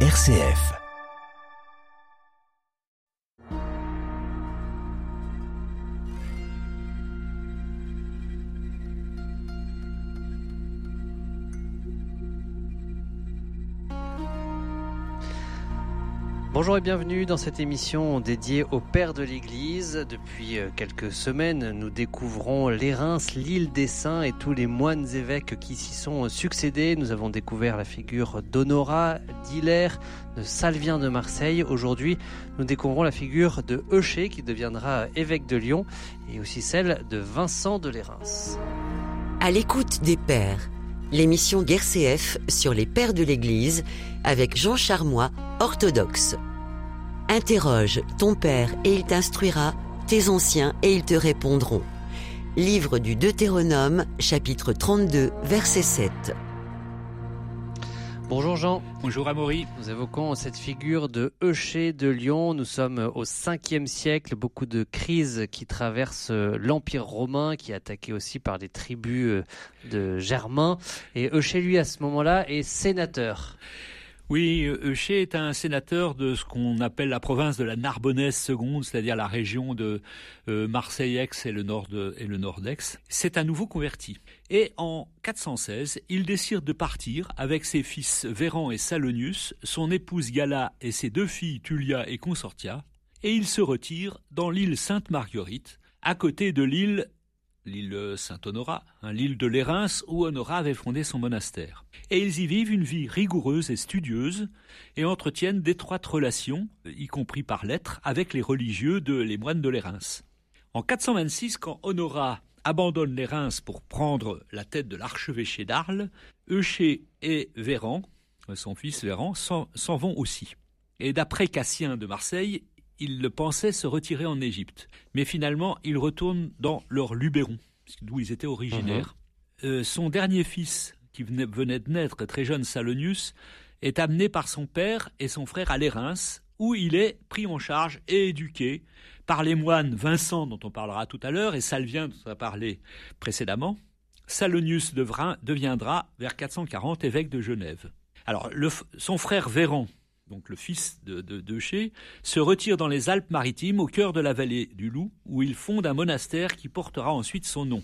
RCF. Bonjour et bienvenue dans cette émission dédiée au Père de l'Église. Depuis euh, quelques semaines, nous découvrons les l'île des Saints et tous les moines évêques qui s'y sont succédés. Nous avons découvert la figure d'Honora, d'Hilaire, de Salvien de Marseille. Aujourd'hui, nous découvrons la figure de Eucher qui deviendra évêque de Lyon et aussi celle de Vincent de Lérins. À l'écoute des Pères, l'émission Guerre CF sur les Pères de l'Église avec Jean Charmois, orthodoxe. Interroge ton Père et il t'instruira, tes anciens et ils te répondront. Livre du Deutéronome, chapitre 32, verset 7. Bonjour Jean. Bonjour Amaury. Nous évoquons cette figure de Eucher de Lyon. Nous sommes au 5e siècle, beaucoup de crises qui traversent l'Empire romain, qui est attaqué aussi par les tribus de Germains. Et Eucher, lui, à ce moment-là, est sénateur. Oui, Eucher est un sénateur de ce qu'on appelle la province de la Narbonnaise seconde, c'est-à-dire la région de euh, Marseille-Aix et le nord et le nord d'Aix. C'est un nouveau converti. Et en 416, il décide de partir avec ses fils Véran et Salonius, son épouse Gala et ses deux filles Tullia et Consortia, et il se retire dans l'île Sainte-Marguerite, à côté de l'île l'île Saint-Honorat, hein, l'île de Lérins où Honorat avait fondé son monastère. Et ils y vivent une vie rigoureuse et studieuse et entretiennent d'étroites relations, y compris par lettres, avec les religieux de les moines de Lérins. En 426, quand Honorat abandonne Lérins pour prendre la tête de l'archevêché d'Arles, Eucher et Véran, son fils Véran, s'en vont aussi. Et d'après Cassien de Marseille, ils pensaient se retirer en Égypte. Mais finalement, ils retournent dans leur Luberon, d'où ils étaient originaires. Euh, son dernier fils, qui venait, venait de naître, très jeune Salonius, est amené par son père et son frère à Lérins, où il est pris en charge et éduqué par les moines Vincent, dont on parlera tout à l'heure, et Salvien, dont on a parlé précédemment. Salonius deviendra, vers 440, évêque de Genève. Alors, le, son frère Véran, donc le fils de, de, se retire dans les Alpes-Maritimes, au cœur de la vallée du Loup, où il fonde un monastère qui portera ensuite son nom.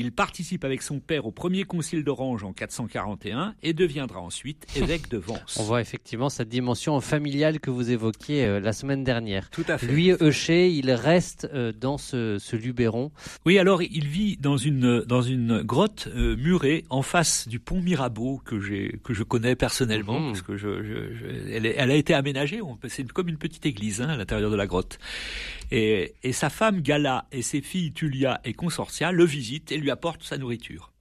Il participe avec son père au premier concile d'Orange en 441 et deviendra ensuite évêque de Vence. On voit effectivement cette dimension familiale que vous évoquiez euh, la semaine dernière. Tout à fait. Lui, Eucher, il reste euh, dans ce, ce, Luberon. Oui, alors il vit dans une, dans une grotte euh, murée en face du pont Mirabeau que, j'ai, que je connais personnellement, Mhm. parce que je, je, je elle, est- elle a été aménagée, c'est comme une petite église hein, à l'intérieur de la grotte. Et, et sa femme Gala et ses filles Tullia et Consortia le visitent et lui apportent sa nourriture.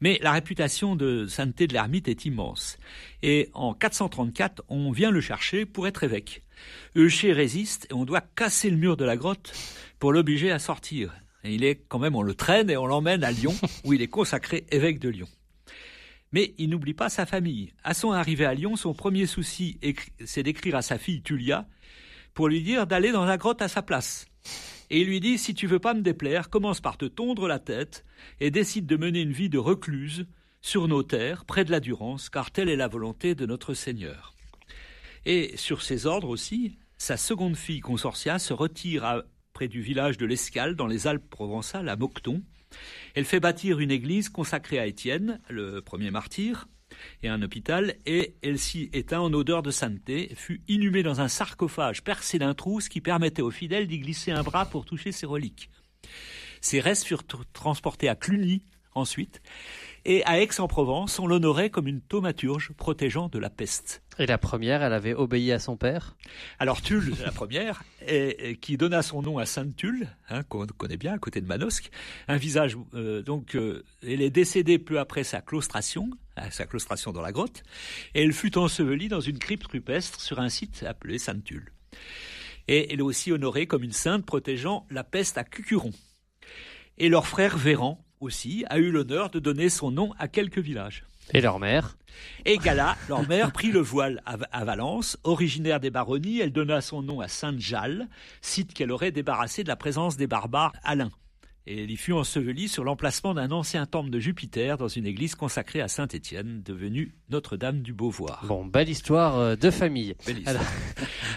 Mais la réputation de sainteté de l'ermite est immense. Et en 434, on vient le chercher pour être évêque. Eucher résiste et on doit casser le mur de la grotte pour l'obliger à sortir. Et il est quand même, on le traîne et on l'emmène à Lyon, où il est consacré évêque de Lyon. Mais il n'oublie pas sa famille. À son arrivée à Lyon, son premier souci, c'est d'écrire à sa fille Tullia pour lui dire d'aller dans la grotte à sa place. Et il lui dit, si tu veux pas me déplaire, commence par te tondre la tête et décide de mener une vie de recluse sur nos terres, près de la Durance, car telle est la volonté de notre Seigneur. Et sur ses ordres aussi, sa seconde fille Consortia se retire à- près du village de l'Escale, dans les Alpes provençales, à Mocton. Elle fait bâtir une église consacrée à Étienne, le premier martyr, et un hôpital, et elle s'y éteint en odeur de sainteté, fut inhumée dans un sarcophage percé d'un trou, qui permettait aux fidèles d'y glisser un bras pour toucher ses reliques. Ses restes furent tr- transportés à Cluny ensuite, et à Aix-en-Provence, on l'honorait comme une thaumaturge protégeant de la peste. Et la première, elle avait obéi à son père? Alors Tulle, la première, et, et qui donna son nom à Sainte Tulle, hein, qu'on connaît bien, à côté de Manosque, un visage, euh, donc, euh, elle est décédée peu après sa claustration, à sa claustration dans la grotte, et elle fut ensevelie dans une crypte rupestre sur un site appelé Sainte Tulle. Et elle est aussi honorée comme une sainte protégeant la peste à Cucuron. Et leur frère Véran, aussi, a eu l'honneur de donner son nom à quelques villages. Et leur mère. Et Gala, leur mère, prit le voile à, à Valence. Originaire des baronnies, elle donna son nom à Sainte-Jalle, site qu'elle aurait débarrassé de la présence des barbares alains. Et il y fut enseveli sur l'emplacement d'un ancien temple de Jupiter dans une église consacrée à Saint-Étienne, devenue Notre-Dame du Beauvoir. Bon, belle histoire euh, de famille. Belle histoire.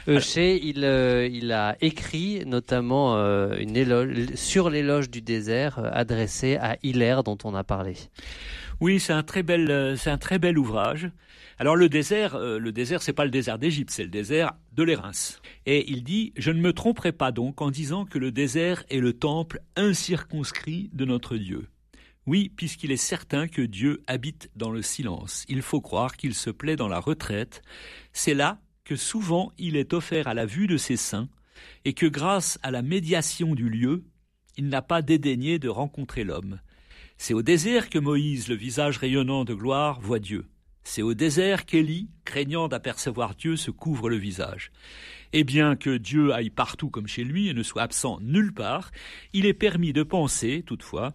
Alors, il, euh, il a écrit notamment euh, une éloge, sur l'éloge du désert euh, adressé à Hilaire dont on a parlé. Oui, c'est un très bel, euh, c'est un très bel ouvrage. Alors le désert, euh, le désert, c'est pas le désert d'Égypte, c'est le désert de l'Érins. Et il dit Je ne me tromperai pas donc en disant que le désert est le temple incirconscrit de notre Dieu. Oui, puisqu'il est certain que Dieu habite dans le silence. Il faut croire qu'il se plaît dans la retraite. C'est là que souvent il est offert à la vue de ses saints, et que grâce à la médiation du lieu, il n'a pas dédaigné de rencontrer l'homme. C'est au désert que Moïse, le visage rayonnant de gloire, voit Dieu. C'est au désert qu'Élie, craignant d'apercevoir Dieu, se couvre le visage. Et bien que Dieu aille partout comme chez lui et ne soit absent nulle part, il est permis de penser, toutefois,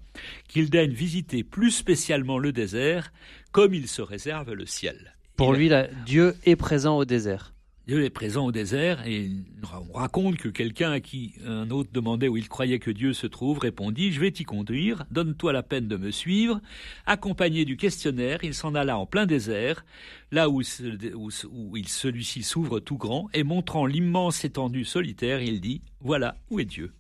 qu'il daigne visiter plus spécialement le désert, comme il se réserve le ciel. Pour Il- lui, là, Dieu est présent au désert. Dieu est présent au désert et on raconte que quelqu'un à qui un autre demandait où il croyait que Dieu se trouve répondit Je vais t'y conduire, donne-toi la peine de me suivre. Accompagné du questionnaire, il s'en alla en plein désert, là où, celui-ci s'ouvre tout grand, et montrant l'immense étendue solitaire, il dit Voilà où est Dieu.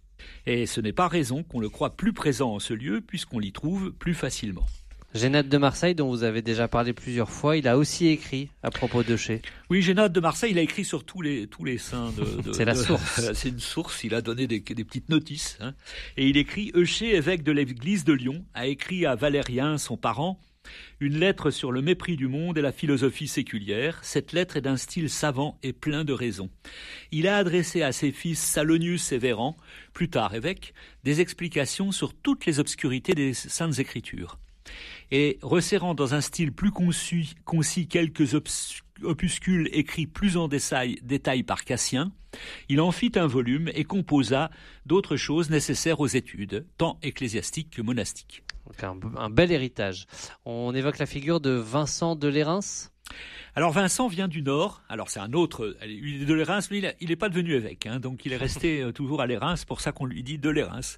Et ce n'est pas raison qu'on le croit plus présent en ce lieu, puisqu'on l'y trouve plus facilement. Génade de Marseille, dont vous avez déjà parlé plusieurs fois, il a aussi écrit à propos d'Eucher. Oui, Génade de Marseille, il a écrit sur tous les, tous les saints de. de- C'est la de- source. C'est une source, il a donné des, des petites notices. hein. Et il écrit Eucher, évêque de l'église de Lyon, a écrit à Valérien, son parent, une lettre sur le mépris du monde et la philosophie séculière. Cette lettre est d'un style savant et plein de raison. Il a adressé à ses fils Salonius et Véran, plus tard évêque, des explications sur toutes les obscurités des saintes écritures et resserrant dans un style plus concis, concis quelques opuscules écrits plus en détail, détail par Cassien, il en fit un volume et composa d'autres choses nécessaires aux études, tant ecclésiastiques que monastiques. Donc un, un bel héritage. On évoque la figure de Vincent de Lérins? Alors Vincent vient du Nord, alors c'est un autre, il est de Lérins, lui il n'est pas devenu évêque, hein, donc il est resté euh, toujours à Lérins, c'est pour ça qu'on lui dit de Lérins.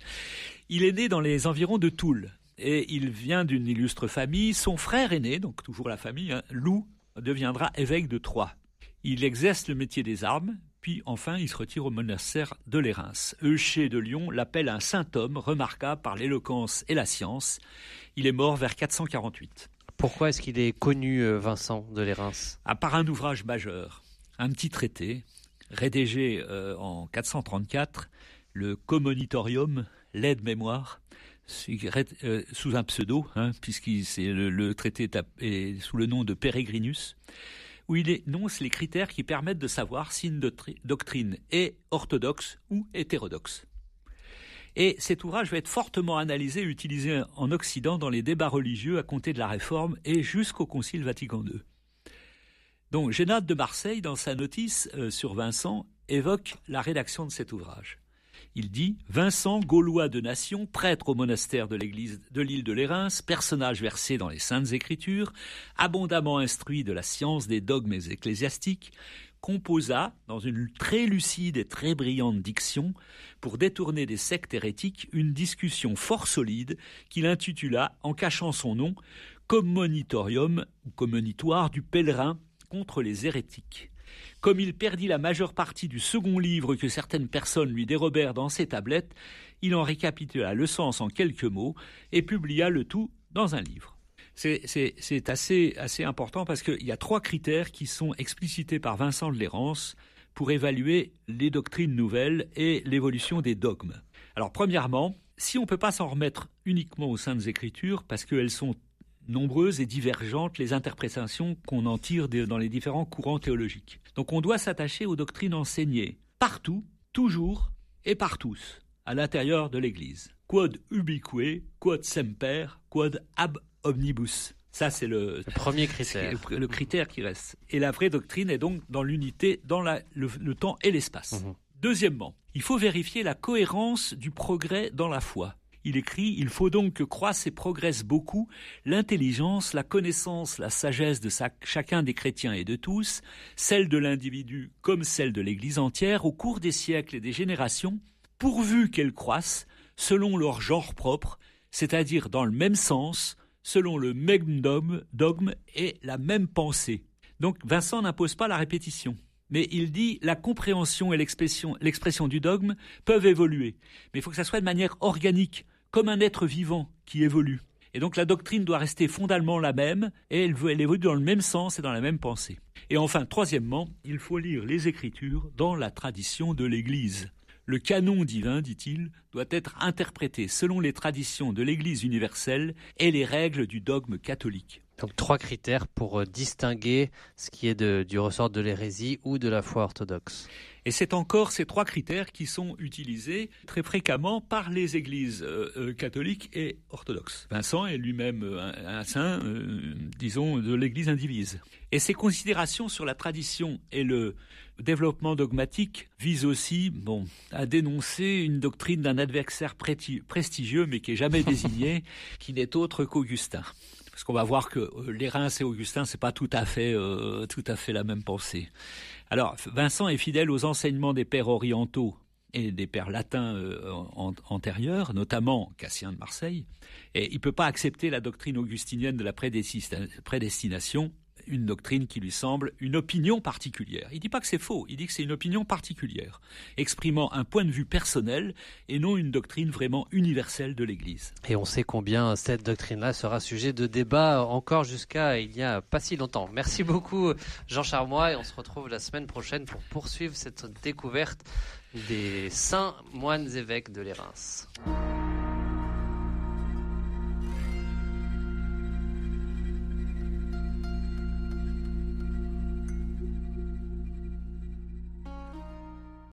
Il est né dans les environs de Toul, et il vient d'une illustre famille, son frère aîné, donc toujours la famille, hein, Loup, deviendra évêque de Troyes. Il exerce le métier des armes, puis enfin il se retire au monastère de Lérins. Eucher de Lyon l'appelle un saint homme remarquable par l'éloquence et la science. Il est mort vers 448 Pourquoi est-ce qu'il est connu, euh, Vincent de Lérins? À part un ouvrage majeur, un petit traité, rédigé euh, en 434, le Commonitorium, l'aide-mémoire, sous un pseudo, hein, puisque le, traité est, sous le nom de Peregrinus, où il énonce les critères qui permettent de savoir si une doctrine est orthodoxe ou hétérodoxe. Et cet ouvrage va être fortement analysé et utilisé en Occident dans les débats religieux à compter de la Réforme et jusqu'au Concile Vatican II. Donc, Génade de Marseille, dans sa notice euh, sur Vincent, évoque la rédaction de cet ouvrage. Il dit Vincent, Gaulois de nation, prêtre au monastère de l'église de l'île de Lérins, personnage versé dans les Saintes Écritures, abondamment instruit de la science des dogmes ecclésiastiques, composa, dans une très lucide et très brillante diction, pour détourner des sectes hérétiques, une discussion fort solide qu'il intitula, en cachant son nom, Commonitorium ou Commonitoire du pèlerin contre les hérétiques. Comme il perdit la majeure partie du second livre que certaines personnes lui dérobèrent dans ses tablettes, il en récapitula le sens en quelques mots et publia le tout dans un livre. C'est assez, assez important parce qu'il y a trois critères qui sont explicités par Vincent de Lérance pour évaluer les doctrines nouvelles et l'évolution des dogmes. Alors premièrement, si on ne peut pas s'en remettre uniquement aux Saintes Écritures parce qu'elles sont nombreuses et divergentes les interprétations qu'on en tire dans les différents courants théologiques. Donc on doit s'attacher aux doctrines enseignées partout, toujours et par tous, à l'intérieur de l'Église. Quod ubique, quod semper, quod ab omnibus. Ça, c'est le, le, premier critère. Le, le, critère qui reste. Et la vraie doctrine est donc dans l'unité, dans la, le, le, temps et l'espace. Mmh. Deuxièmement, il faut vérifier la cohérence du progrès dans la foi. Il écrit Il faut donc que croisse et progresse beaucoup l'intelligence, la connaissance, la sagesse de chacun des chrétiens et de tous, celle de l'individu comme celle de l'Église entière, au cours des siècles et des générations, pourvu qu'elle croisse, selon leur genre propre, c'est-à-dire dans le même sens, selon le même dogme et la même pensée. Donc Vincent n'impose pas la répétition mais il dit la compréhension et l'expression du dogme peuvent évoluer. Mais il faut que ça soit de manière organique, comme un être vivant qui évolue. Et donc la doctrine doit rester fondamentalement la même, et elle, elle évolue dans le même sens et dans la même pensée. Et enfin, troisièmement, il faut lire les Écritures dans la tradition de l'Église. Le canon divin, dit-il, doit être interprété selon les traditions de l'Église universelle et les règles du dogme catholique. Donc trois critères pour euh, distinguer ce qui est du ressort de l'hérésie ou de la foi orthodoxe. Et c'est encore ces trois critères qui sont utilisés très fréquemment par les églises euh, euh, catholiques et orthodoxes. Vincent est lui-même un, saint, disons, de l'église indivise. Et ces considérations sur la tradition et le développement dogmatique visent aussi bon, à dénoncer une doctrine d'un adversaire prestigieux mais qui est jamais désigné, qui n'est autre qu'Augustin parce qu'on va voir que euh, les Reims et Augustin, c'est pas tout à fait, euh, tout à fait la même pensée. Alors, Vincent est fidèle aux enseignements des pères orientaux et des pères latins euh, antérieurs, notamment Cassien de Marseille, et il ne peut pas accepter la doctrine augustinienne de la prédestination une doctrine qui lui semble une opinion particulière. Il ne dit pas que c'est faux, il dit que c'est une opinion particulière, exprimant un point de vue personnel et non une doctrine vraiment universelle de l'Église. Et on sait combien cette doctrine-là sera sujet de débat encore jusqu'à il n'y a pas si longtemps. Merci beaucoup Jean Charmois et on se retrouve la semaine prochaine pour poursuivre cette découverte des saints moines évêques de l'Érins.